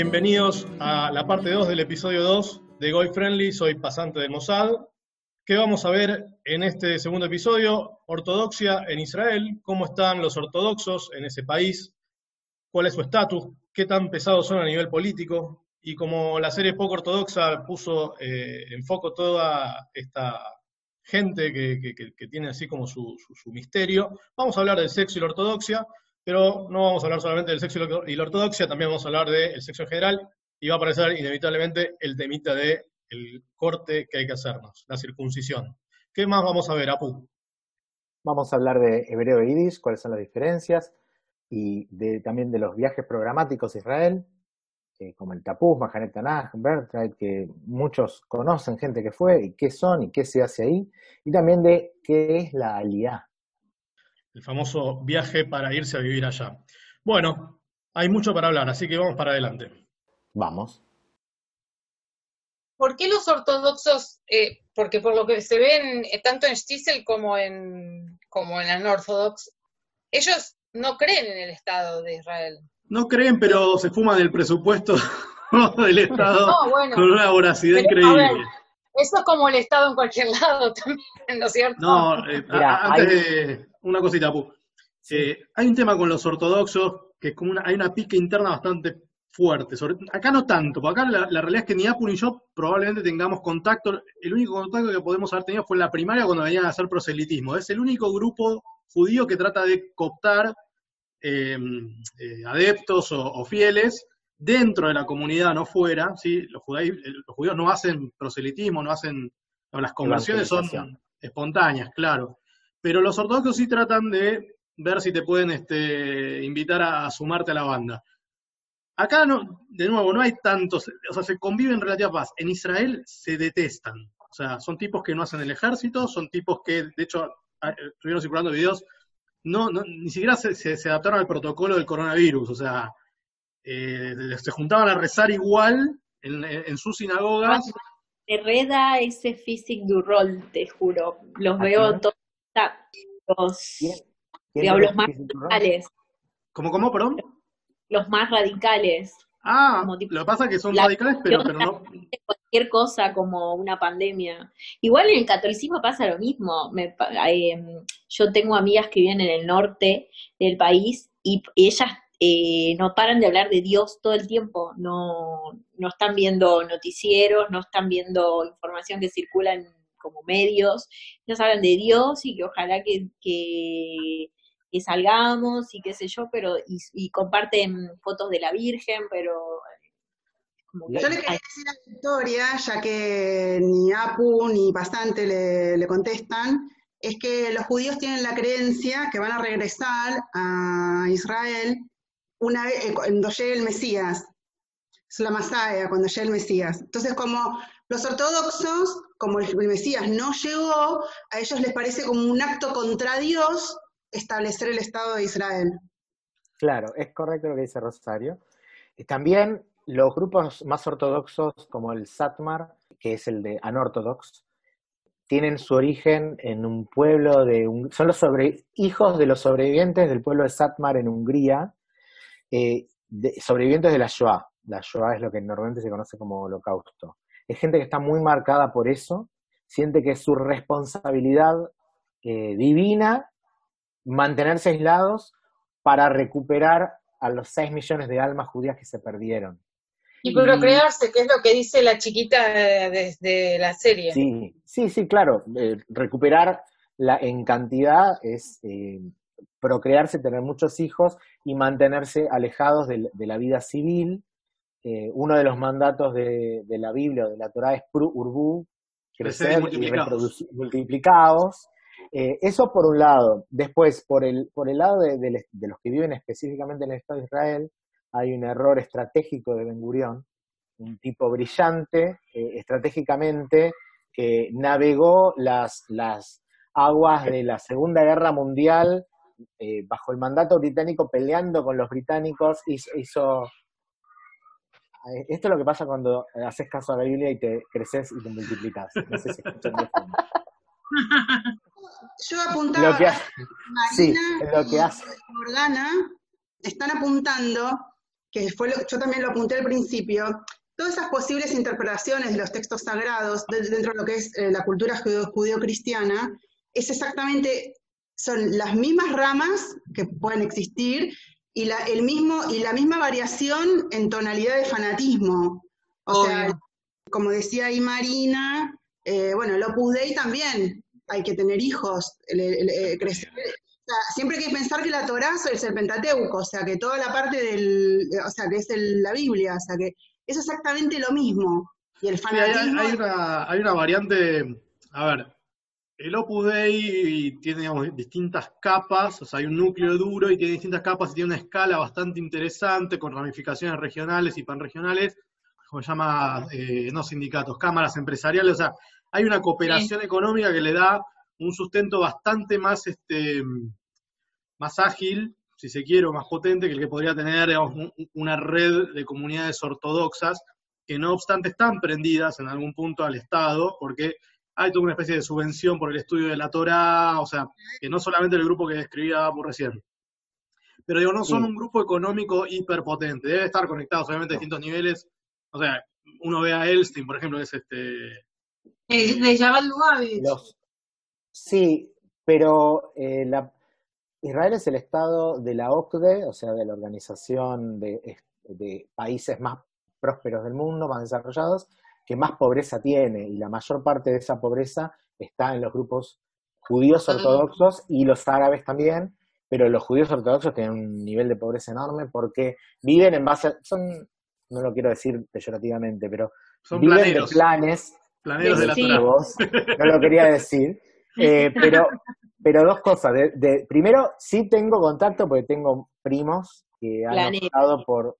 Bienvenidos a la parte 2 del episodio 2 de Goy Friendly. Soy pasante del Mossad. ¿Qué vamos a ver en este segundo episodio? Ortodoxia en Israel, cómo están los ortodoxos en ese país, cuál es su estatus, qué tan pesados son a nivel político. Y como la serie poco ortodoxa puso eh, en foco toda esta gente que, tiene así como su, su, misterio, vamos a hablar del sexo y la ortodoxia, pero no vamos a hablar solamente del sexo y la ortodoxia, también vamos a hablar del sexo en general, y va a aparecer inevitablemente el temita de el corte que hay que hacernos, la circuncisión. ¿Qué más vamos a ver, Apu? Vamos a hablar de hebreo e yiddish, cuáles son las diferencias, y de, también de los viajes programáticos a Israel, eh, como el Tapuz, Mahanet Tanaj, Bertrand, que muchos conocen, gente que fue, y qué son, y qué se hace ahí, y también de qué es la aliá, el famoso viaje para irse a vivir allá. Bueno, hay mucho para hablar, así que vamos para adelante. Vamos. ¿Por qué los ortodoxos, eh, porque por lo que se ven eh, tanto en Stiesel como en, como en Anorthodox, ellos no creen en el Estado de Israel? No creen, pero se fuman el presupuesto del Estado con una voracidad increíble. Eso es como el Estado en cualquier lado también, ¿no es cierto? No, eh, antes de una cosita, Pu. Eh, hay un tema con los ortodoxos que es como una, hay una pica interna bastante fuerte. acá no tanto, porque acá la, realidad es que ni Apu ni yo probablemente tengamos contacto. El único contacto que podemos haber tenido fue en la primaria cuando venían a hacer proselitismo. Es el único grupo judío que trata de cooptar em, eh, adeptos o, fieles dentro de la comunidad, no fuera. ¿sí? Los, judíos, los judíos no hacen proselitismo, no hacen. las conversiones son espontáneas, claro. Pero los ortodoxos sí tratan de ver si te pueden este, invitar a, sumarte a la banda. Acá, no, de nuevo, no hay tantos, o sea, se conviven en relativa paz. En Israel se detestan. O sea, son tipos que no hacen el ejército, son tipos que, de hecho, estuvieron circulando videos, no, ni siquiera se, adaptaron al protocolo del coronavirus. O sea, eh, se juntaban a rezar igual en, sus sinagogas. Hereda ese physic du rol, te juro. Los veo todos los, los más radicales. ¿Cómo, cómo, perdón? Los más radicales. Ah, lo que pasa es que son radicales, pero, pero no... Cualquier cosa como una pandemia. Igual en el catolicismo pasa lo mismo. Me, em, yo tengo amigas que viven en el norte del país y ellas eh, no paran de hablar de Dios todo el tiempo, no, no están viendo noticieros, no están viendo información que circula en como medios, nos hablan de Dios y que ojalá que, que, salgamos y qué sé yo, pero y, comparten fotos de la Virgen, pero... yo le quería decir a Victoria, ya que ni Apu ni Bastante le, contestan, es que los judíos tienen la creencia que van a regresar a Israel una vez, eh, cuando llegue el Mesías. Es la Masaya, cuando llegue el Mesías. Entonces, como los ortodoxos, como el Mesías no llegó, a ellos les parece como un acto contra Dios establecer el Estado de Israel. Claro, es correcto lo que dice Rosario. También los grupos más ortodoxos, como el Satmar, que es el de Anortodox, tienen su origen en un pueblo de... Son los hijos de los sobrevivientes del pueblo de Satmar en Hungría, eh, sobrevivientes de la Shoah. La Shoah es lo que normalmente se conoce como holocausto es gente que está muy marcada por eso, siente que es su responsabilidad eh, divina mantenerse aislados para recuperar a los 6 millones de almas judías que se perdieron. Y procrearse, que es lo que dice la chiquita desde la serie. Sí, sí, sí, claro. Eh, recuperar la, en cantidad es eh, procrearse, tener muchos hijos y mantenerse alejados de la vida civil eh, uno de los mandatos de, la Biblia o de la Torah es urbu, crecer y reproducir, multiplicados. Eh, eso por un lado. Después, por el, por el lado de, los que viven específicamente en el Estado de Israel, hay un error estratégico de Ben Gurión, un tipo brillante eh, estratégicamente que navegó las, las aguas de la Segunda Guerra Mundial bajo el mandato británico peleando con los británicos, hizo eh, esto es lo que pasa cuando eh, haces caso a la Biblia y te creces y te multiplicas. No sé si escuchan Yo apuntaba, lo sí, lo que hace. Morgana están apuntando que fue yo también lo apunté al principio, todas esas posibles interpretaciones de los textos sagrados dentro de lo que es eh, la cultura judío-cristiana, es exactamente, son las mismas ramas que pueden existir y la, el mismo, y la misma variación en tonalidad de fanatismo. O sea, como decía ahí Marina, eh, bueno, el Opus Dei también, hay que tener hijos, crecer. siempre hay que pensar que la Torah es el Pentateuco, o sea, que toda la parte del, o sea, que es la Biblia, o sea, que es exactamente lo mismo. Y el fanatismo... hay, una, hay una variante, a ver, el Opus Dei tiene digamos, distintas capas, o sea, hay un núcleo duro y tiene distintas capas y tiene una escala bastante interesante con ramificaciones regionales y panregionales, como se llama, eh, no sindicatos, cámaras empresariales, o sea, hay una cooperación económica que le da un sustento bastante más, este, más ágil, si se quiere, o más potente que el que podría tener una red de comunidades ortodoxas que no obstante están prendidas en algún punto al Estado, porque hay toda una especie de subvención por el estudio de la Torah, o sea, que no solamente el grupo que describía por recién. Pero digo, no son un grupo económico hiperpotente, debe estar conectados obviamente a distintos niveles. O sea, uno ve a Elstein, por ejemplo, que es este de Jabal Sí, pero eh, la, Israel es el estado de la OCDE, o sea, de la Organización de, Países más prósperos del mundo, más desarrollados, que más pobreza tiene, y la mayor parte de esa pobreza está en los grupos judíos ortodoxos y los árabes también, pero los judíos ortodoxos tienen un nivel de pobreza enorme porque viven en base, a, son, no lo quiero decir peyorativamente, pero viven de planes Planeros de la No lo quería decir. Eh, pero, pero dos cosas. De, primero, sí tengo contacto porque tengo primos que han optado por,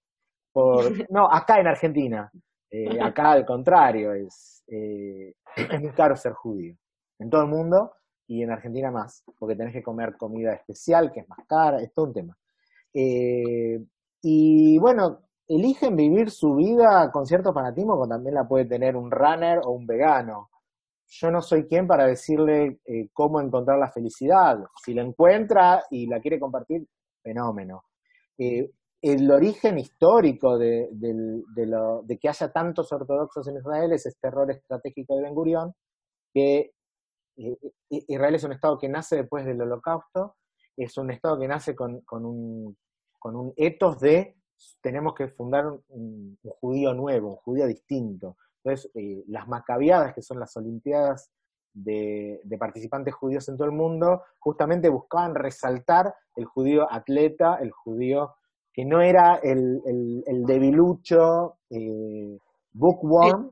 por... No, acá en Argentina. Eh, acá al contrario, es, eh, es muy caro ser judío. En todo el mundo y en Argentina más, porque tenés que comer comida especial, que es más cara, es todo un tema. y bueno, eligen vivir su vida con cierto fanatismo, como también la puede tener un runner o un vegano. Yo no soy quien para decirle eh, cómo encontrar la felicidad. Si la encuentra y la quiere compartir, fenómeno. Eh, el origen histórico de, que haya tantos ortodoxos en Israel es este error estratégico de Ben Gurión, que eh, Israel es un Estado que nace después del Holocausto, es un Estado que nace con, un, con un etos de tenemos que fundar un, judío nuevo, un judío distinto. Entonces, eh, las macabiadas, que son las Olimpiadas de, participantes judíos en todo el mundo, justamente buscaban resaltar el judío atleta, el judío que no era el, el, debilucho, eh, bookworm,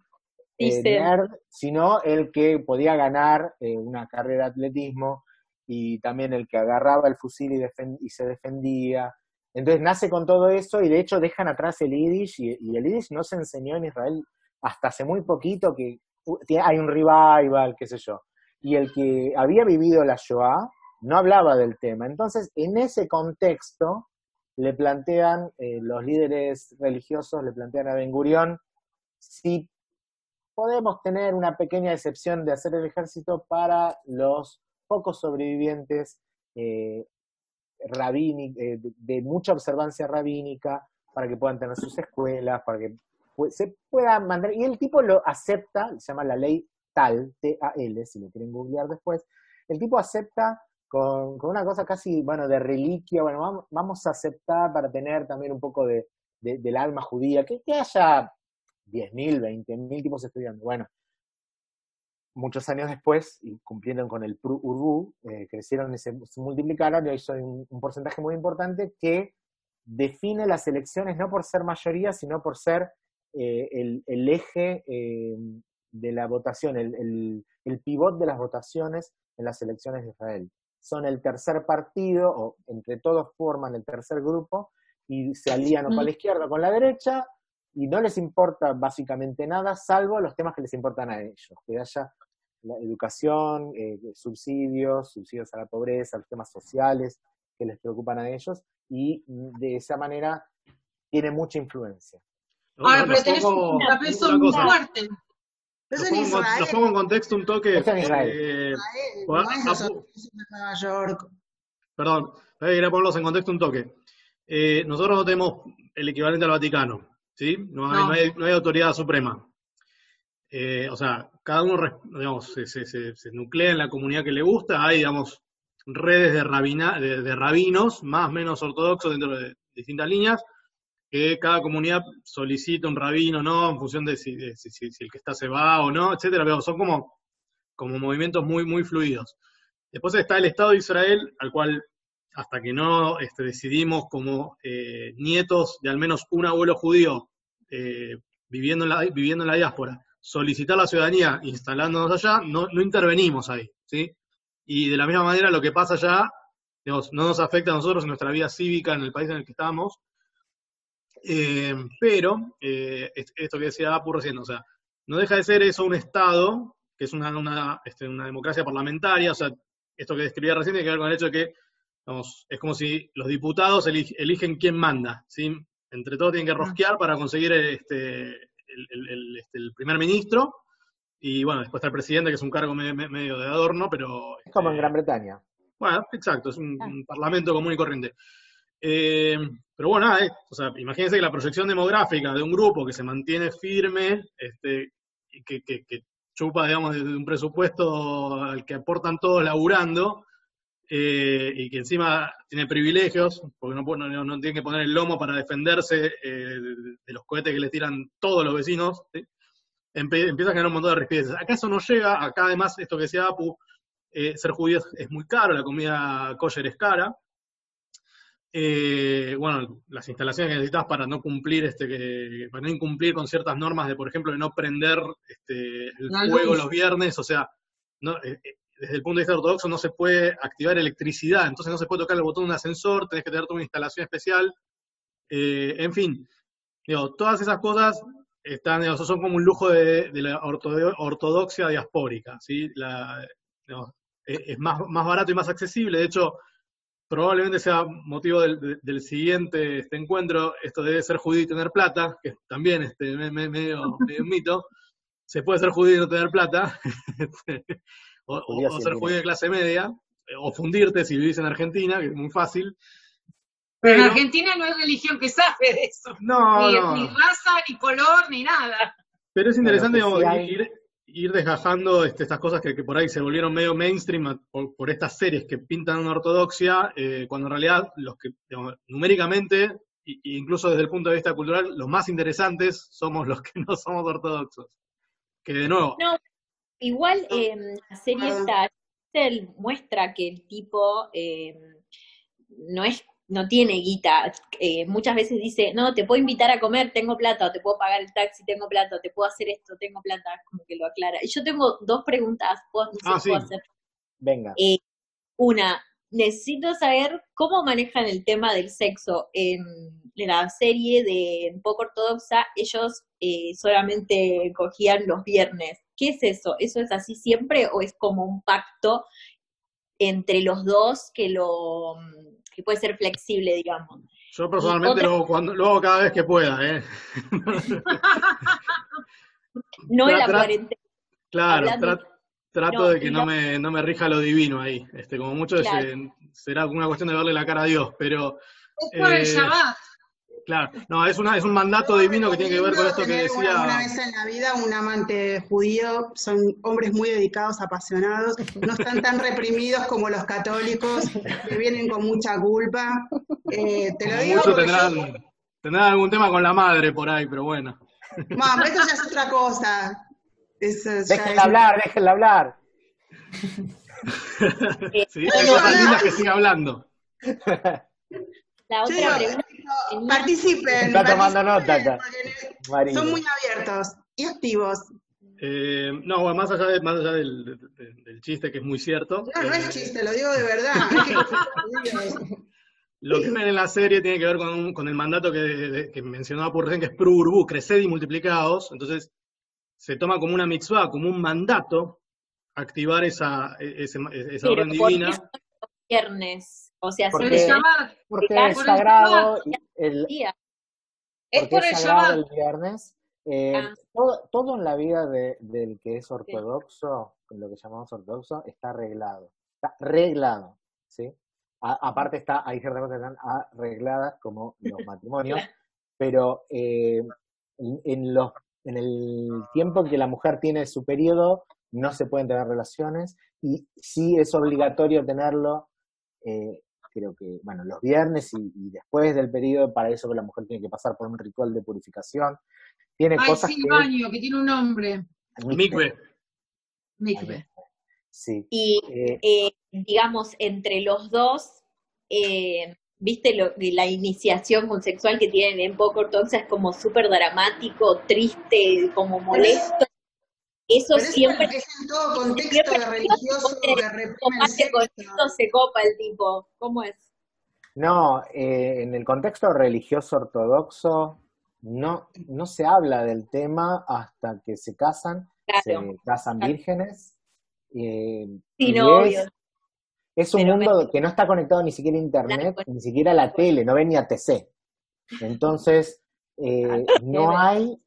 eh, nerd, sino el que podía ganar una carrera de atletismo y también el que agarraba el fusil y, y se defendía, entonces nace con todo eso y de hecho dejan atrás el Yiddish y, el Yiddish no se enseñó en Israel hasta hace muy poquito que hay un revival, qué sé yo. Y el que había vivido la Shoah no hablaba del tema. Entonces, en ese contexto, le plantean, eh, los líderes religiosos le plantean a Ben Gurión si podemos tener una pequeña excepción de hacer el ejército para los pocos sobrevivientes eh, eh, de, mucha observancia rabínica, para que puedan tener sus escuelas, para que se puedan mandar. Y el tipo lo acepta, se llama la ley TAL, T-A-L, si lo quieren googlear después. El tipo acepta con, una cosa casi, bueno, de reliquia, bueno, vamos, a aceptar para tener también un poco de, del alma judía, que, que haya 10.000, 20.000 tipos estudiando. Bueno, muchos años después, y cumpliendo con el PRU eh, crecieron y se, multiplicaron y hoy son un, porcentaje muy importante que define las elecciones no por ser mayoría, sino por ser eh, el, eje eh, de la votación, el, el, pivot de las votaciones en las elecciones de Israel. Son el tercer partido, o entre todos forman el tercer grupo, y se alían o para la izquierda o con la derecha, y no les importa básicamente nada, salvo los temas que les importan a ellos, que haya la educación, eh, subsidios, subsidios a la pobreza, los temas sociales que les preocupan a ellos, y de esa manera tiene mucha influencia. Ahora, pero tenés un peso muy fuerte. Lo pongo, pongo, en contexto un toque. Eh, Perdón, voy a ponerlos en contexto un toque. Eh, nosotros no tenemos el equivalente al Vaticano, ¿sí? No hay, no. hay, no hay autoridad suprema. Eh, o sea, cada uno digamos, se, se, se, nuclea en la comunidad que le gusta, hay, digamos, redes de, rabina, de, de rabinos, más o menos ortodoxos dentro de distintas líneas, que cada comunidad solicita un rabino, ¿no? En función de si, de, si, el que está se va o no, etcétera, pero son como, como movimientos muy, muy fluidos. Después está el Estado de Israel, al cual hasta que no este, decidimos como eh, nietos de al menos un abuelo judío eh, viviendo, en la, viviendo en la diáspora, solicitar la ciudadanía instalándonos allá, no, no intervenimos ahí, ¿sí? Y de la misma manera lo que pasa allá, digamos, no nos afecta a nosotros en nuestra vida cívica en el país en el que estamos, eh, pero, eh, esto que decía Apu recién, o sea, no deja de ser eso un Estado, que es una, una, este, una democracia parlamentaria, o sea, esto que describía recién tiene que ver con el hecho de que, vamos, es como si los diputados eligen quién manda, ¿sí? Entre todos tienen que rosquear para conseguir este, el, el, este, el, primer ministro, y bueno, después está el presidente, que es un cargo medio, medio de adorno, pero... Es como en Gran Bretaña. Bueno, exacto, es un, un parlamento común y corriente. Eh, pero bueno, eh, o sea, imagínense que la proyección demográfica de un grupo que se mantiene firme, este, que, que, chupa, digamos, de un presupuesto al que aportan todos laburando, eh, y que encima tiene privilegios, porque no, no, no, tiene que poner el lomo para defenderse eh, de, los cohetes que le tiran todos los vecinos, ¿sí? Empieza a generar un montón de rispideces. Acá eso no llega, acá además, esto que decía Apu, eh, ser judío es muy caro, la comida kosher es cara, eh, bueno, las instalaciones que necesitas para no cumplir, este, para no incumplir con ciertas normas de, por ejemplo, de no prender este, el la fuego luz. los viernes, o sea, no, eh, desde el punto de vista ortodoxo no se puede activar electricidad, entonces no se puede tocar el botón de un ascensor, tenés que tener toda una instalación especial, eh, en fin, digo, todas esas cosas están, digo, son como un lujo de, de la ortodoxia diaspórica, ¿sí? La, digo, es más, más barato y más accesible, de hecho, probablemente sea motivo del, del, siguiente este encuentro, esto debe ser judío y tener plata, que también este, me, me, medio, medio un mito. Se puede ser judío y no tener plata, o, o, o, ser judío de clase media, o fundirte si vivís en Argentina, que es muy fácil. Pero, en Argentina no hay religión que sabe de eso. No, ni, no. ni raza, ni color, ni nada. Pero es interesante digamos, hay... ir, ir desgajando este, estas cosas que, que, por ahí se volvieron medio mainstream por, por estas series que pintan una ortodoxia, eh, cuando en realidad los que digamos, numéricamente e incluso desde el punto de vista cultural, los más interesantes somos los que no somos ortodoxos. Que de nuevo. No, igual eh, la serie esta muestra que el tipo eh, no es no tiene guita. Eh, muchas veces dice, no, te puedo invitar a comer, tengo plata, o te puedo pagar el taxi, tengo plata, o te puedo hacer esto, tengo plata, como que lo aclara. Y yo tengo dos preguntas, ¿puedo, no ah, sí. puedo hacer? Venga. Eh, una, necesito saber cómo manejan el tema del sexo. En, en la serie de Un poco ortodoxa, ellos eh, solamente cogían los viernes. ¿Qué es eso? ¿Eso es así siempre o es como un pacto entre los dos que lo que puede ser flexible, digamos. Yo personalmente otra... lo, cuando, lo hago cada vez que pueda, ¿eh? no en la cuarentena. Claro, tra trato no, de que no, no, me, no me rija lo divino ahí. Este, como mucho claro. será una cuestión de verle la cara a Dios, pero... Es por eh, el Shabbat. Claro, no, es, una, es un mandato divino que tiene que ver con esto que decía. Una vez en la vida, un amante judío, son hombres muy dedicados, apasionados, no están tan reprimidos como los católicos, que vienen con mucha culpa. Eh, te lo digo. Muchos tendrán, yo... tendrán algún tema con la madre por ahí, pero bueno. Mamá, esto ya es otra cosa. Déjenla es... hablar, déjenla hablar. sí, hay cosas lindas que siga hablando. La otra sí, pregunta. Participen. Está tomando nota acá. Son muy abiertos y activos. Eh, no, bueno, más allá, de, más allá del, del, del, chiste, que es muy cierto. No, no eh, es chiste, lo digo de verdad. lo que ven en la serie tiene que ver con, con el mandato que, que mencionaba por recién, que es Prurbu, creced y multiplicados. Entonces, se toma como una mitzvah, como un mandato, activar esa, esa, esa orden divina. Viernes. O sea, porque, se llama, porque es sagrado el, es por el sagrado el viernes. Eh, ah. todo, todo, en la vida de, del que es ortodoxo, sí. lo que llamamos ortodoxo, está arreglado. Está arreglado, ¿sí? A, aparte está, hay ciertas cosas que están arregladas, como los matrimonios. pero eh, en, los, en el tiempo que la mujer tiene su periodo no se pueden tener relaciones y sí es obligatorio tenerlo, eh, creo que, bueno, los viernes y, después del periodo, para eso la mujer tiene que pasar por un ritual de purificación. Tiene Ay, cosas sí, que... baño, que tiene un nombre. Mikve. Mikve. Sí. Y Eh, eh, digamos, entre los dos, eh, viste lo, la iniciación sexual que tienen en poco ortodoxa es como súper dramático, triste, como molesto. Eso siempre es en todo contexto de religioso tomate con esto se copa el tipo. ¿Cómo es? No, eh, en el contexto religioso ortodoxo no, no se habla del tema hasta que se casan, Claro. se casan Claro. vírgenes. eh, Sí, y no, es, obvio. es un Pero mundo que no está conectado ni siquiera a internet, Claro. ni siquiera a la tele, no ven ni a TC. Entonces, eh, no hay,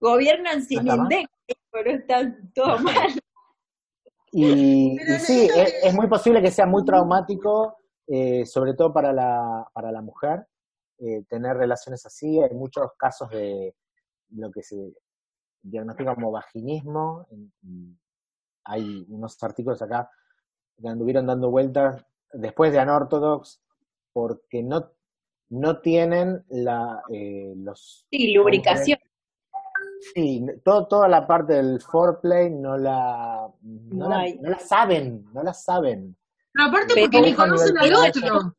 Gobiernan sin. INDEC, pero está todo mal. y, sí, es, muy posible que sea muy traumático, eh, sobre todo para la, para la mujer, eh, tener relaciones así. Hay muchos casos de lo que se diagnostica como vaginismo. hay unos artículos acá que anduvieron dando vueltas después de Anorthodox porque no, no tienen la, eh, los... Sí, lubricación. Sí, todo, toda la parte del foreplay no la, no, No la, no la saben, no la saben. Pero aparte Pero porque ni conocen al otro.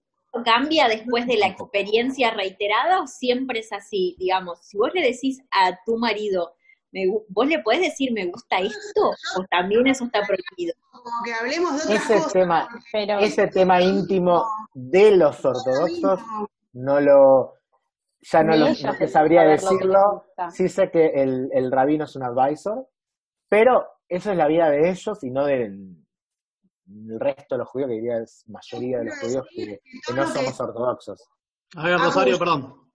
cambia después de la experiencia reiterada o siempre es así? Digamos, si vos le decís a tu marido, me ¿vos le podés decir me gusta esto? ¿O también eso está prohibido? Como que hablemos de otras Ese cosas. tema, Pero ese tema íntimo de los ortodoxos no lo, ya no, lo, no te sabría decirlo. Sí sé que el, el rabino es un advisor, pero eso es la vida de ellos y no del, del resto de los judíos, que diría es mayoría de los judíos que, que no somos ortodoxos. A ver, Rosario, perdón.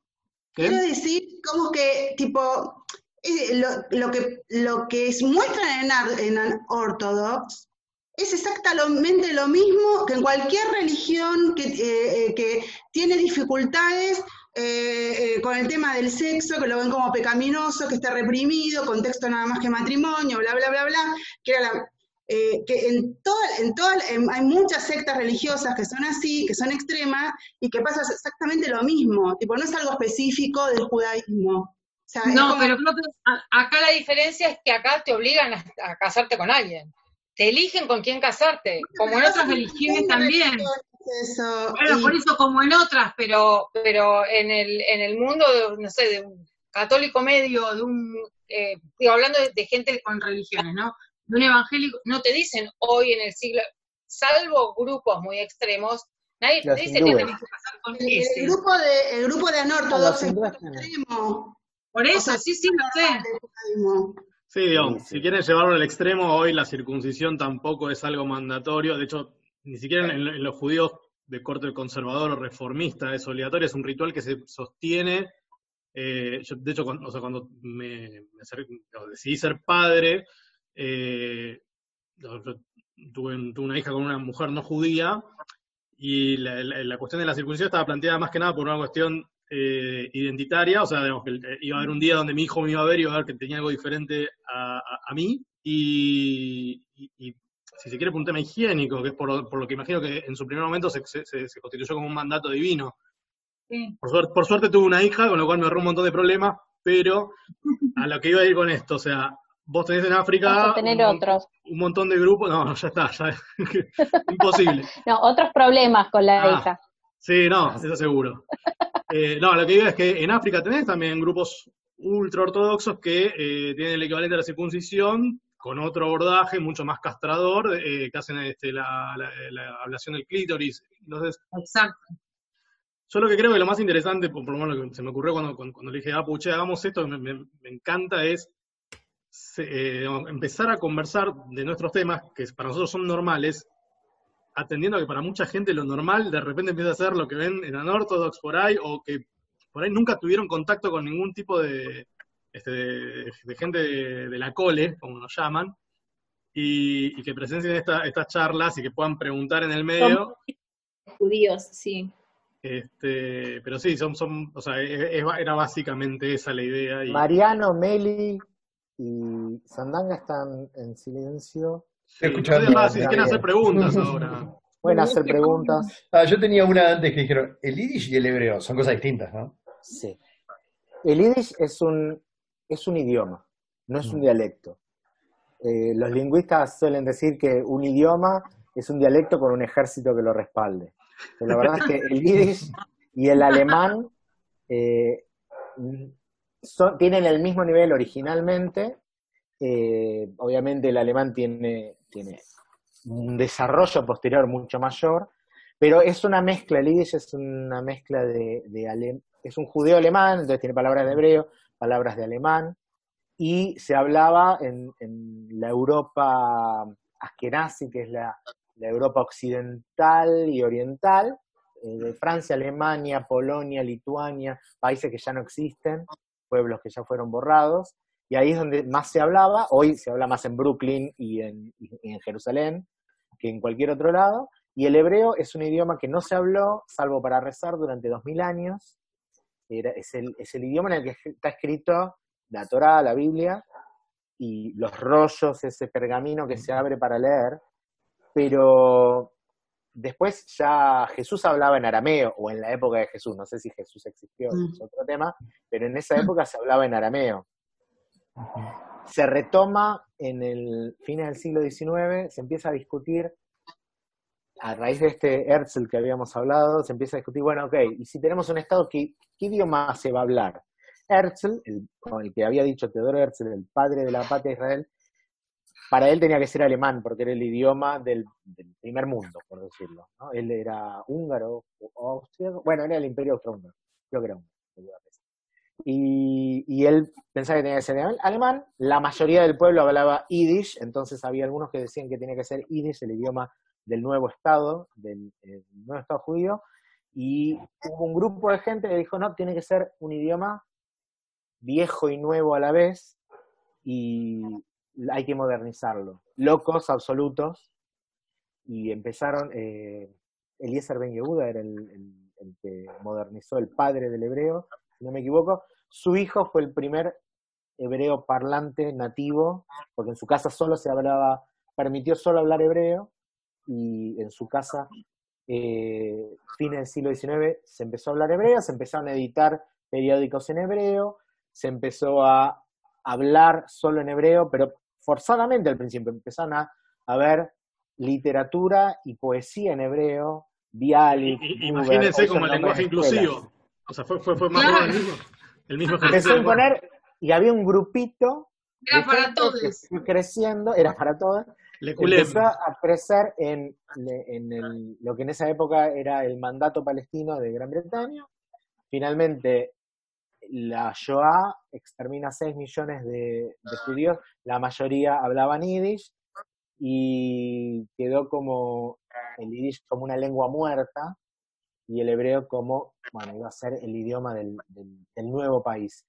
Quiero decir, como que, tipo, eh, lo, lo que, lo que es- muestran en, en Orthodox es exactamente lo mismo que en cualquier religión que, eh, eh, que tiene dificultades eh, eh, con el tema del sexo, que lo ven como pecaminoso, que está reprimido, contexto nada más que matrimonio, bla, bla, bla, bla, que era la, eh, que en toda, en toda, en- hay muchas sectas religiosas que son así, que son extremas, y que pasa exactamente lo mismo, tipo, no es algo específico del judaísmo. O sea, es No, como- pero creo que acá la diferencia es que acá te obligan a, a casarte con alguien. Te eligen con quién casarte, como en otras religiones también. Eso, Bueno, y- por eso como en otras, pero pero en el en el mundo, de, no sé, de un católico medio, de un, eh, digo, hablando de, de gente con religiones, ¿no? De un evangélico, no te dicen hoy en el siglo, salvo grupos muy extremos, nadie te dice hindúes. tenés que casar con el, ese. el grupo de, el grupo de anortodoxos extremo. Por O eso, sea, sí, sí, lo sé. Sí, digamos, Sí, sí. si quieren llevarlo al extremo, hoy la circuncisión tampoco es algo mandatorio. De hecho, ni siquiera en, en los judíos de corte conservador o reformista es obligatorio, es un ritual que se sostiene. eh, yo, de hecho, cuando, o sea, cuando me, me decidí ser padre, eh, yo- tuve, tuve una hija con una mujer no judía y la, la- la cuestión de la circuncisión estaba planteada más que nada por una cuestión eh, identitaria, o sea, digamos que iba a haber un día donde mi hijo me iba a ver y iba a ver que tenía algo diferente a, a- a mí, y, y- y si se quiere por un tema higiénico, que es por, por lo que imagino que en su primer momento se, se- constituyó como un mandato divino. Sí. Por suerte, por suerte tuve una hija, con lo cual me ahorró un montón de problemas, pero a lo que iba a ir con esto, o sea, vos tenés en África Vas a tener un, mon- otros. un montón de grupos, no, ya está, ya imposible. No, otros problemas con la Ah. hija. Sí, no, eso seguro. Eh, no, lo que digo es que en África tenés también grupos ultra ortodoxos que eh, tienen el equivalente a la circuncisión con otro abordaje mucho más castrador, eh, que hacen este, la, la- la ablación del clítoris. Entonces, Exacto. yo lo que creo que lo más interesante, por lo menos lo que se me ocurrió cuando, cuando, cuando le dije, ah, puche, hagamos esto, me, me- me encanta, es se- eh, empezar a conversar de nuestros temas, que para nosotros son normales, atendiendo a que para mucha gente lo normal de repente empieza a ser lo que ven en Anorthodox por ahí, o que por ahí nunca tuvieron contacto con ningún tipo de, este, de, de gente de, de la cole, como nos llaman, y, y que presencien esta- estas charlas y que puedan preguntar en el medio. Judíos, sí. Este, pero sí, son, son, o sea, era básicamente esa la idea. Y... Mariano, Meli y Sandanga están en silencio. Sí, escuchando. si quieren hacer preguntas ahora. Pueden hacer preguntas. Ah, yo tenía una antes que dijeron, el yiddish y el hebreo son cosas distintas, ¿no? Sí. El yiddish es un, es un idioma, no es un mm. dialecto. Eh, los lingüistas suelen decir que un idioma es un dialecto con un ejército que lo respalde. Pero la verdad es que el yiddish y el alemán eh, tienen el mismo nivel originalmente. Eh, obviamente el alemán tiene, tiene un desarrollo posterior mucho mayor, pero es una mezcla, el yiddish es una mezcla de, de es un judeo alemán, entonces tiene palabras de hebreo, palabras de alemán, y se hablaba en, la Europa askenazi, que es la, Europa occidental y oriental, eh, de Francia, Alemania, Polonia, Lituania, países que ya no existen, pueblos que ya fueron borrados, y ahí es donde más se hablaba, hoy se habla más en Brooklyn y en, Jerusalén que en cualquier otro lado, y el hebreo es un idioma que no se habló, salvo para rezar, durante dos mil es, el, es el idioma en el que está escrito la Torah, la Biblia, y los rollos, ese pergamino que se abre para leer, pero después ya Jesús hablaba en arameo, o en la época de Jesús, no sé si Jesús existió, mm. es otro tema, pero en esa época se hablaba en arameo. Se retoma en el fin del siglo XIX, se empieza a discutir, a raíz de este Herzl que habíamos hablado, se empieza a discutir, bueno, ok, y si tenemos un Estado, ¿qué, qué idioma se va a hablar? Herzl, el, el que había dicho Teodoro Herzl, el padre de la patria de Israel, para él tenía que ser alemán, porque era el idioma del, primer mundo, por decirlo. Él era húngaro, o austriaco, bueno, era el imperio austrohúngaro, creo que era húngaro. Y, y él pensaba que tenía que ser alemán, la mayoría del pueblo hablaba yiddish, entonces había algunos que decían que tenía que ser yiddish, el idioma del nuevo Estado, del, del nuevo Estado judío, y hubo un grupo de gente que dijo, no, tiene que ser un idioma viejo y nuevo a la vez y hay que modernizarlo. Locos absolutos y empezaron, eh, Eliezer Ben Yehuda era el, que modernizó el padre del hebreo, si no me equivoco. Su hijo fue el primer hebreo parlante nativo, porque en su casa solo se hablaba, permitió solo hablar hebreo, y en su casa, eh, fines del siglo XIX, se empezó a hablar hebreo, se empezaron a editar periódicos en hebreo, se empezó a hablar solo en hebreo, pero forzadamente al principio empezaron a, ver literatura y poesía en hebreo, Bialik. Imagínense como el lenguaje inclusivo. O sea, fue, fue, fue más o menos el mismo, Empezó a imponer, y había un grupito era para todos. Que creciendo, era para todos. Empezó a crecer en, en el, lo que en esa época era el mandato palestino de Gran Bretaña. Finalmente la Shoah extermina 6 millones de, judíos, la mayoría hablaban yiddish y quedó como el yiddish como una lengua muerta y el hebreo como, bueno, iba a ser el idioma del, nuevo país.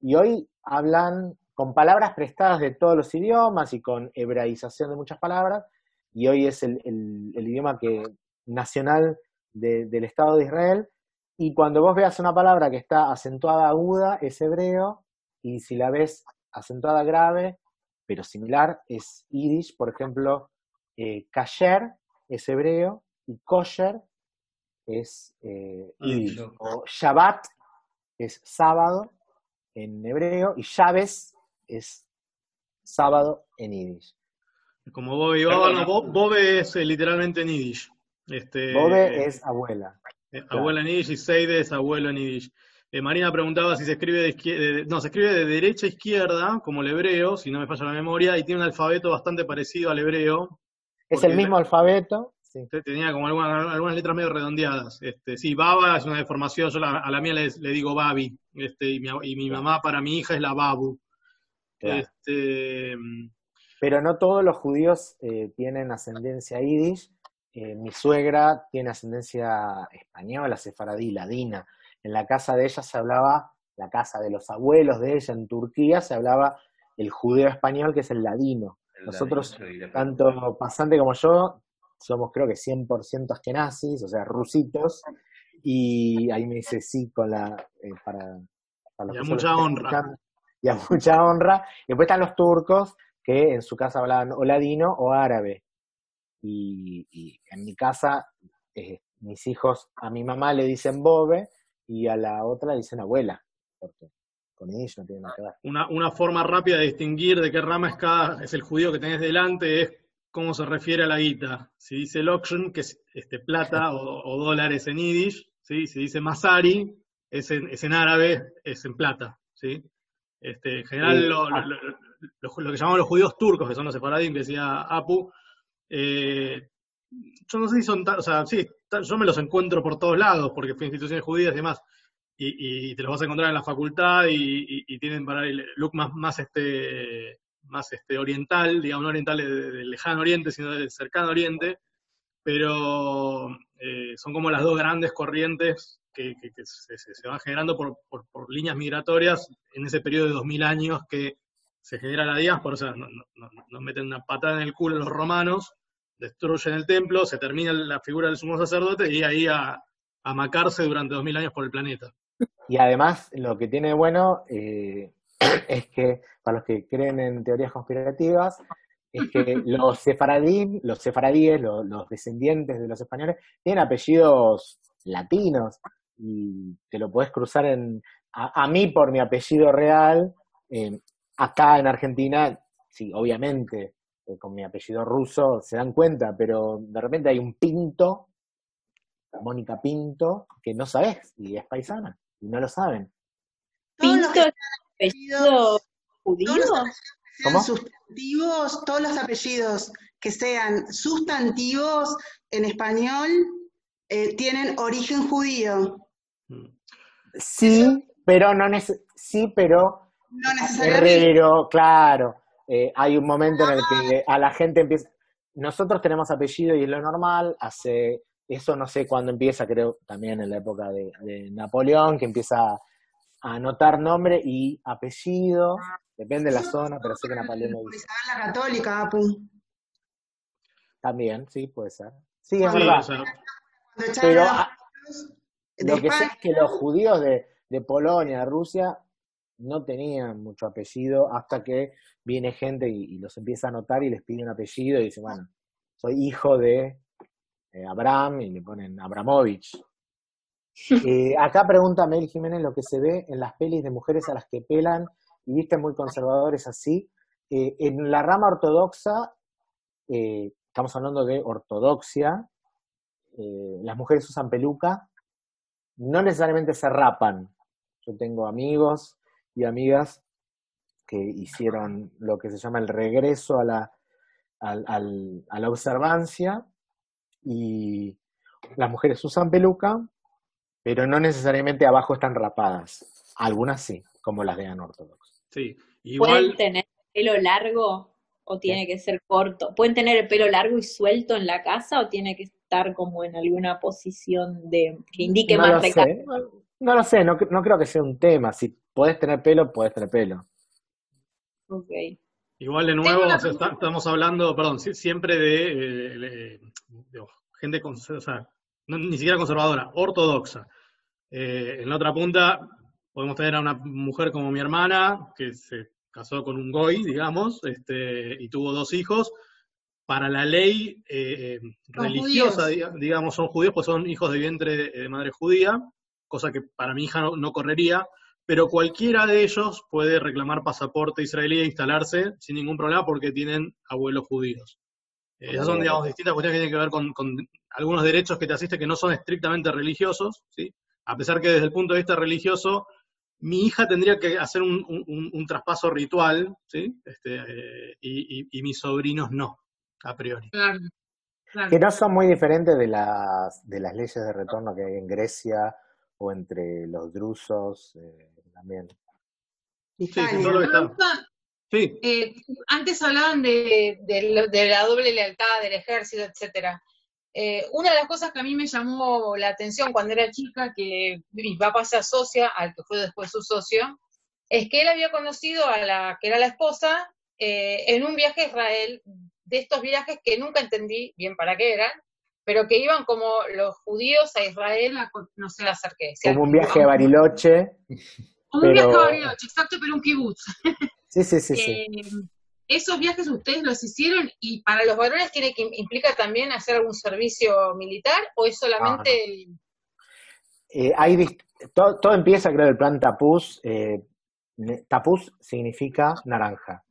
Y hoy hablan con palabras prestadas de todos los idiomas y con hebraización de muchas palabras, y hoy es el, idioma que nacional del Estado de Israel, y cuando vos veas una palabra que está acentuada aguda, es hebreo, y si la ves acentuada grave, pero similar, es yiddish. Por ejemplo, eh, kasher es hebreo y kosher es eh, yiddish. O Shabbat es sábado en hebreo y Shabbos es sábado en yiddish. Como Bobe, Bobe es eh, literalmente en yiddish. Este, Bobe es abuela. Eh, abuela en y Seide es abuelo en eh, Marina preguntaba si se escribe de izquierda, no, se escribe de derecha a izquierda, como el hebreo, si no me falla la memoria, y tiene un alfabeto bastante parecido al hebreo. Es el mismo alfabeto. Sí. Tenía como algunas, letras medio redondeadas. Este, sí, Baba es una deformación, yo a la mía le, digo Babi, este, y, mi, y mi mamá para mi hija es la Babu. Este, Pero no todos los judíos eh, tienen ascendencia yiddish, eh, mi suegra tiene ascendencia española, sefaradí, ladina. En la casa de ella se hablaba, la casa de los abuelos de ella en Turquía, se hablaba el judeo español, que es el ladino. Nosotros, tanto pasante como yo, somos creo que 100% askenazis, o sea, rusitos, Y ahí me dice sí con la, eh, para, para los mucha honra. Y a mucha honra. Y después están los turcos que en su casa hablaban o ladino o árabe. Y, en mi casa, eh, mis hijos, a mi mamá le dicen bobe y a la otra le dicen abuela, porque con ellos no tiene nada que ver. Una, una forma rápida de distinguir de qué rama es cada, es el judío que tenés delante, es cómo se refiere a la guita. Si dice Lokshen, que es este, plata o, o dólares en yiddish, ¿sí? si dice Masari, es en, es en árabe, es en plata. ¿sí? Este, en general, Sí. lo, lo- lo- que llamamos los judíos turcos, que son los separadim, que decía Apu, eh, yo no sé si son tan, o sea, sí, yo me los encuentro por todos lados, porque fui a instituciones judías y demás, y, y te los vas a encontrar en la facultad y, y- y tienen para el look más, más este más este oriental, digamos, no oriental de- de- del lejano oriente, sino del cercano oriente, pero eh, son como las dos grandes corrientes que, que- que se, se- van generando por, por- por líneas migratorias en ese periodo de 2000 años que se genera la diáspora, o sea, no- no- no- nos meten una patada en el culo los romanos, destruyen el templo, se termina la figura del sumo sacerdote y ahí a, a macarse durante 2000 años por el planeta. Y además, lo que tiene de bueno eh, es que, para los que creen en teorías conspirativas, es que los sefaradí, los sefaradíes, los, los descendientes de los españoles, tienen apellidos latinos y te lo podés cruzar en, a, a mí por mi apellido real, eh, acá en Argentina, sí, obviamente, eh, con mi apellido ruso se dan cuenta, pero de repente hay un Pinto, Mónica Pinto, que no sabés y es paisana y no lo saben. Todos los Pinto, apellidos, apellido judío. ¿Cómo? sustantivos, todos los apellidos que sean sustantivos en español eh, tienen origen judío. Sí, pero no neces sí, pero No necesariamente. Herrero, claro. Eh, hay un momento en el que a la gente empieza. Nosotros tenemos apellido y es lo normal. Hace eso no sé cuándo empieza, creo también en la época de, de Napoleón, que empieza a anotar nombre y apellido. Depende de la zona, pero sé que Napoleón lo dice. La Católica, Apu. También, sí, puede ser. Sí, es Sí, verdad. Pero Lo que sé es que los judíos de, de Polonia, de Rusia, no tenían mucho apellido hasta que viene gente y, y los empieza a anotar y les pide un apellido y dice, bueno, soy hijo de eh, Abraham y le ponen Abramovich. Eh, acá pregunta Mel Jiménez lo que se ve en las pelis de mujeres a las que pelan y visten muy conservadores así. Eh, en la rama ortodoxa, estamos hablando de ortodoxia, las mujeres usan peluca, no necesariamente se rapan. Yo tengo amigos y amigas que hicieron lo que se llama el regreso a la, al- al- a la observancia y las mujeres usan peluca, pero no necesariamente abajo están rapadas. Algunas sí, como las de anortodox. sí. ¿Pueden Igual, tener pelo largo o tiene que ser corto? ¿Pueden tener el pelo largo y suelto en la casa o tiene que estar como en alguna posición de que indique No más sé, no lo sé, no, cre- no creo que sea un tema. Si podés tener pelo, podés tener pelo. Ok. igual de nuevo, una o sea, está- estamos hablando, perdón, si- siempre de, eh, de- de gente, con- o sea, no- ni siquiera conservadora, ortodoxa. Eh, en la otra punta podemos tener a una mujer como mi hermana, que se casó con un goy, digamos, este, y tuvo dos hijos. Para la ley eh, Son religiosa, judíos. digamos, son judíos, pues son hijos de vientre de, de madre judía, cosa que para mi hija no, no correría, pero cualquiera de ellos puede reclamar pasaporte israelí e instalarse sin ningún problema porque tienen abuelos judíos. Eh, esas son, digamos, distintas cuestiones que tienen que ver con, con algunos derechos que te asisten que no son estrictamente religiosos, ¿sí? A pesar que desde el punto de vista religioso, mi hija tendría que hacer un, un- un- un traspaso ritual, ¿sí? Este, eh, y, y- y mis sobrinos no, a priori. Claro, claro. Que no son muy diferentes de las, de las leyes de retorno que hay en Grecia o entre los drusos eh, también. Sí, eh, antes hablaban de, de la doble lealtad del ejército, etcétera. Eh, una de las cosas que a mí me llamó la atención cuando era chica, que mi papá se asocia al que fue después su socio, es que él había conocido a la que era la esposa eh, en un viaje a Israel, de estos viajes que nunca entendí bien para qué eran, pero que iban como los judíos a Israel a, no sé, a hacer qué. Como un viaje a Bariloche. Como un viaje a Bariloche, exacto, pero un kibutz. Sí, sí, sí, sí. Eh, esos viajes ustedes los hicieron y para los varones tiene que implica también hacer algún servicio militar o es solamente No, no. Eh, hay todo, todo empieza, creo, del plan Tapuz. Eh, Tapuz significa naranja.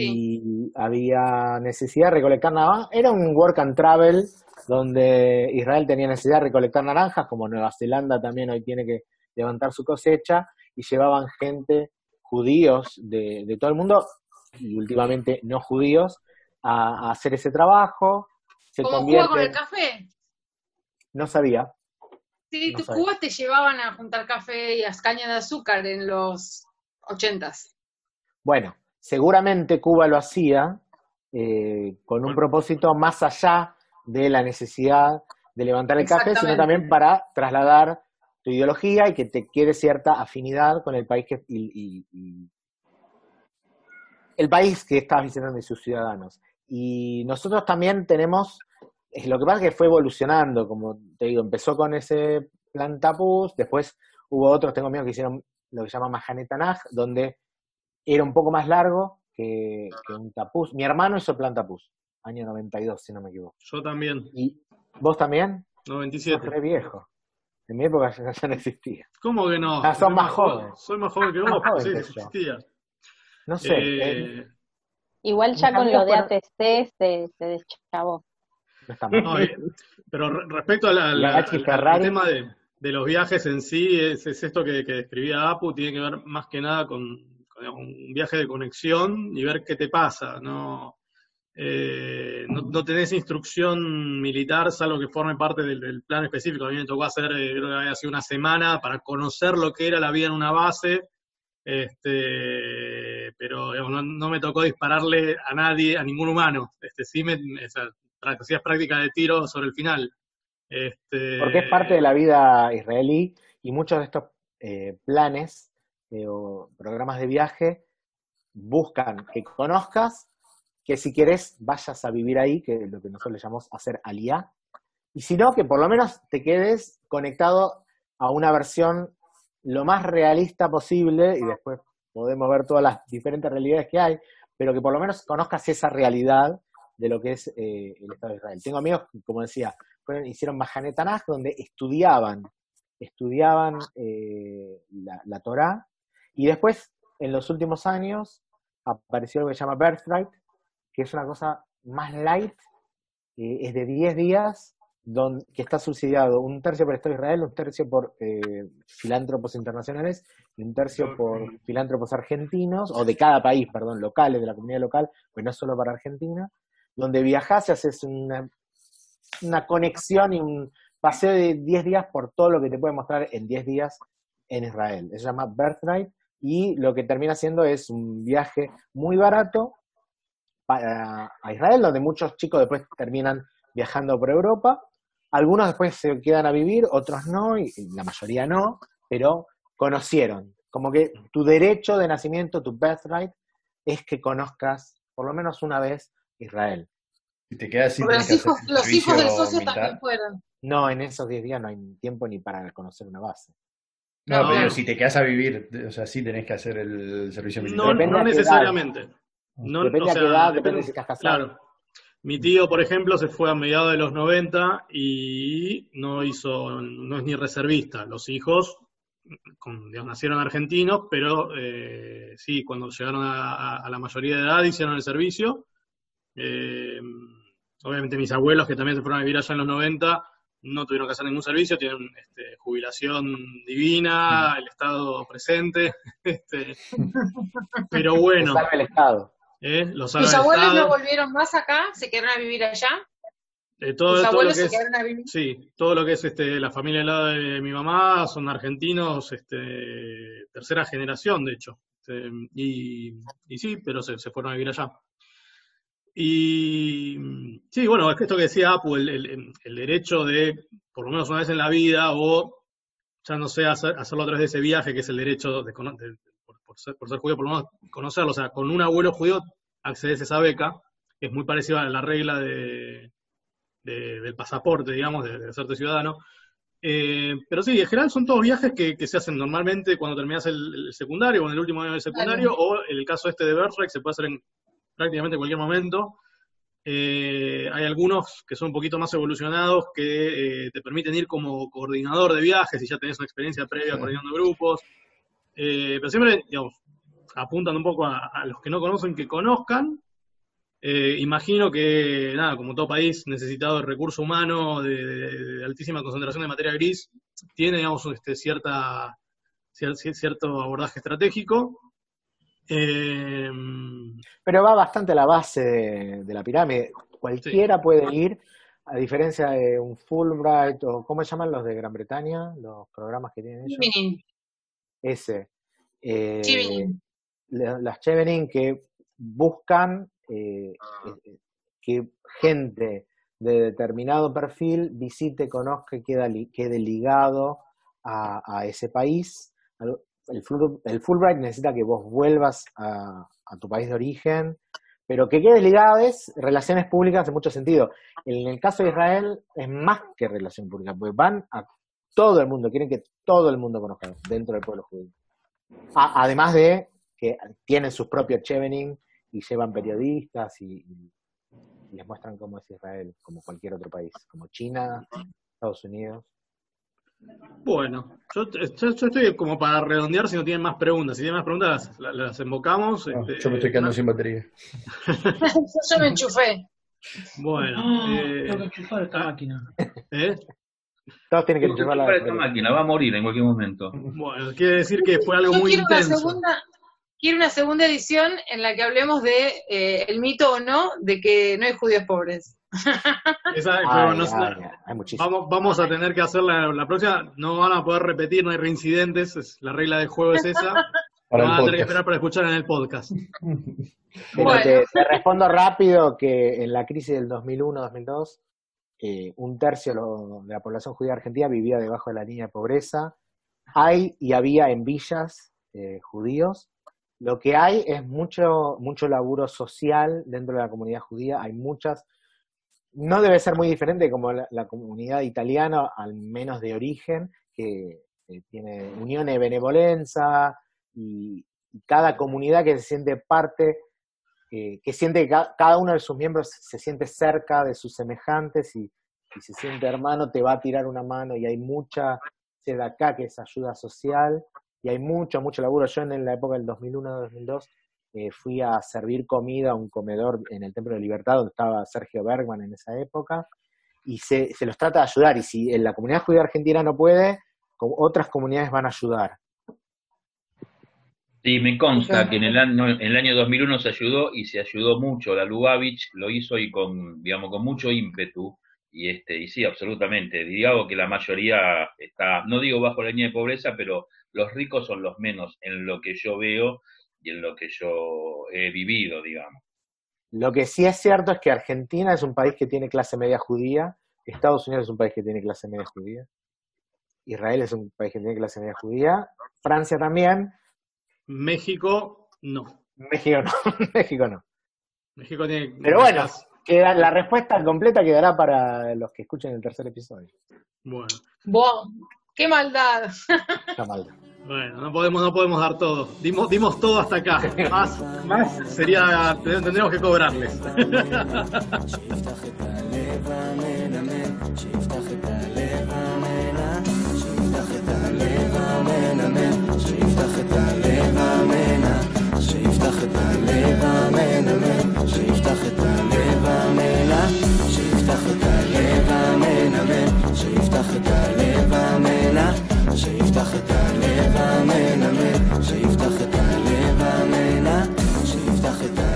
Y había necesidad de recolectar naranja. Era un work and travel donde Israel tenía necesidad de recolectar naranjas, como Nueva Zelanda también hoy tiene que levantar su cosecha, y llevaban gente, judíos de, de todo el mundo, y últimamente no judíos, a, a hacer ese trabajo. Se como Cuba con el café. no sabía, Sí, No. Cuba te llevaban a juntar café y las cañas de azúcar en los ochentas. Bueno, seguramente Cuba lo hacía eh, con un propósito más allá de la necesidad de levantar el café, sino también para trasladar tu ideología y que te quede cierta afinidad con el país que, y, y- y- el país que estás visitando y sus ciudadanos. Y nosotros también tenemos, lo que pasa es que fue evolucionando, como te digo, empezó con ese plan Tapuz, después hubo otros, tengo amigos que hicieron lo que se llama Mahanetanaj, donde era un poco más largo que, que un Tapuz. Mi hermano hizo plan Tapuz, año 92, si no me equivoco. Yo también, ¿Y vos también? Sos 97. re viejo. En mi época ya, ya no existía. ¿Cómo que no? Ah, sos Soy más jo- joven. Soy más joven que Más vos, joven sí, que existía. No sé. Eh, eh, Igual ya con lo de fueron- ATC se, se deschavó. no eh, pero re- respecto a la- al- tema de, de los viajes en sí, es, es esto que, que describía Apu, tiene que ver más que nada con, un viaje de conexión y ver qué te pasa. No, eh, no, tenés instrucción militar, salvo que forme parte del, plan específico. A mí me tocó hacer, eh, creo que había sido una semana para conocer lo que era la vida en una base. Este, pero no, no me tocó dispararle a nadie, a ningún humano. Este, sí me, o sea, hacías práctica de tiro sobre el final. Este, Porque es parte de la vida israelí y muchos de estos eh, planes eh, o programas de viaje buscan que conozcas, que si querés vayas a vivir ahí, que es lo que nosotros le llamamos hacer aliá, y si no, que por lo menos te quedes conectado a una versión lo más realista posible y después podemos ver todas las diferentes realidades que hay, pero que por lo menos conozcas esa realidad de lo que es eh, el Estado de Israel. Tengo amigos, como decía, hicieron Mahanetanaj, donde estudiaban, estudiaban eh, la, la y después, en los últimos años, apareció lo que se llama Birthright, que es una cosa más light, eh, es de 10 días, don- que está subsidiado un tercio por el Estado de Israel, un tercio por eh, filántropos internacionales y un tercio por filántropos argentinos, o de cada país, perdón, locales, de la comunidad local, pues no es solo para Argentina, donde viajás y haces una, una conexión y un paseo de 10 días por todo lo que te puede mostrar en 10 días en Israel. Se llama Birthright y lo que termina siendo es un viaje muy barato para a Israel, donde muchos chicos después terminan viajando por Europa. Algunos después se quedan a vivir, otros no, y y la mayoría no, pero conocieron. Como que tu derecho de nacimiento, tu birthright, es que conozcas por lo menos una vez Israel. Si te quedas sin los hijos, los hijos del socio militar. también fueron. No, en esos 10 días no hay tiempo ni para conocer una base. No, No, pero si te quedas a vivir, o sea, sí tenés que hacer el servicio militar. no, Depende no necesariamente. No, depende o a qué edad, depende depende- si estás casado. Claro. Mi tío, por ejemplo, se fue a mediados de los 90 y no hizo, no es ni reservista. Los hijos con- digamos, nacieron argentinos, pero eh, sí, cuando llegaron a, a- a la mayoría de edad hicieron el servicio. Eh, obviamente mis abuelos, que también se fueron a vivir allá en los 90, no tuvieron que hacer ningún servicio, tienen este, jubilación divina, el Estado presente, este, pero bueno, salva el Estado. eh, lo salva ¿Tus el abuelos Estado. no volvieron más acá? ¿Se quedaron a vivir allá? Eh, todo, ¿Tus todo lo abuelos que se es, quedaron a vivir? sí, todo lo que es este, la familia al lado de mi mamá son argentinos, este, tercera generación, de hecho. Este, y, y sí, pero se, se fueron a vivir allá. Y sí, bueno, es que esto que decía Apu, el, el- el derecho de, por lo menos una vez en la vida, o ya no sé, hacer, hacerlo a través de ese viaje, que es el derecho de, de- por, por ser, por ser judío, por lo menos conocerlo. O sea, con un abuelo judío accedes a esa beca, que es muy parecida a la regla de, de- del pasaporte, digamos, de, de hacerte ciudadano. Eh, pero sí, en general son todos viajes que, que se hacen normalmente cuando terminas el, el secundario o en el último año del secundario, o en el caso este de Birthright se puede hacer en prácticamente cualquier momento. Eh, hay algunos que son un poquito más evolucionados que eh, te permiten ir como coordinador de viajes si ya tenés una experiencia previa coordinando grupos. Eh, pero siempre, digamos, apuntan un poco a, a los que no conocen que conozcan. Imagino que, nada, como todo país necesitado de recurso humano de, de- de altísima concentración de materia gris, tiene, digamos, este, cierta, cier- cier- cierto abordaje estratégico. Eh, Pero va bastante a la base de, de la pirámide. Cualquiera puede ir, a diferencia de un Fulbright o ¿cómo se llaman los de Gran Bretaña? Los programas que tienen ellos. Chevening. Ese. Eh, Chevening. las Chevening que buscan eh, eh, que gente de determinado perfil visite, conozca y queda li- quede ligado a, a ese país. El, el Fulbright necesita que vos vuelvas a, a tu país de origen, pero que quedes ligado es relaciones públicas en mucho sentido. En el caso de Israel es más que relación pública, porque van a todo el mundo, quieren que todo el mundo conozca dentro del pueblo judío. Además de que tienen sus propios chevening y llevan periodistas y- y les muestran cómo es Israel, como cualquier otro país, como China, Estados Unidos. Bueno, yo, yo- yo estoy como para redondear si no tienen más preguntas. Si tienen más preguntas, las, las invocamos. No, este, yo me estoy quedando sin batería. Yo me enchufé. Bueno, Ah, eh, tengo que enchufar esta máquina. ¿eh? Todos tienen que enchufar la esta máquina, va a morir en cualquier momento. Bueno, quiere decir que fue algo Yo muy quiero una intenso. segunda, quiero una segunda edición en la que hablemos de eh, el mito o no de que no hay judíos pobres. Esa- Ay, pero no- ay, ay, hay muchísimo. vamos, vamos a tener que hacer la, la próxima. No van a poder repetir, no hay reincidentes. es- la regla del juego es esa. Para van a el tener que podcast. esperar para escuchar en el podcast. Pero Bueno. te, te respondo rápido que en la crisis del 2001-2002, eh, un tercio lo- de la población judía argentina vivía debajo de la línea de pobreza. Hay y había en villas eh, judíos. Lo que hay es mucho, mucho laburo social dentro de la comunidad judía. Hay muchas. No debe ser muy diferente como la, la comunidad italiana, al menos de origen, que eh, tiene uniones de benevolencia y, y cada comunidad que se siente parte que siente que ca- cada uno de sus miembros se siente cerca de sus semejantes y, y se siente hermano, te va a tirar una mano y hay mucha de acá que es ayuda social y hay mucho, mucho laburo. Yo en la época del 2001-2002 eh, fui a servir comida a un comedor en el Templo de Libertad donde estaba Sergio Bergman en esa época y se, se los trata de ayudar y si en la comunidad judía argentina no puede, con otras comunidades van a ayudar. Sí, me consta que en el año, en el año 2001 se ayudó y se ayudó mucho. La Lubavitch lo hizo y con, digamos, con mucho ímpetu. Y este, y sí, absolutamente. Digo que la mayoría está, no digo bajo la línea de pobreza, pero los ricos son los menos en lo que yo veo y en lo que yo he vivido, digamos. Lo que sí es cierto es que Argentina es un país que tiene clase media judía, Estados Unidos es un país que tiene clase media judía, Israel es un país que tiene clase media judía, Francia también, México, no. México no, México no. México tiene. Pero bueno, queda, la respuesta completa quedará para los que escuchen el tercer episodio. Bueno, ¡Qué maldad! Está mal. Bueno, no podemos, no podemos dar todo. Dimos, dimos todo hasta acá. Más, más sería. tendríamos que cobrarles. שיפתח את הלב אמן אמן, שיפתח את הלב אמן, אה. שיפתח את הלב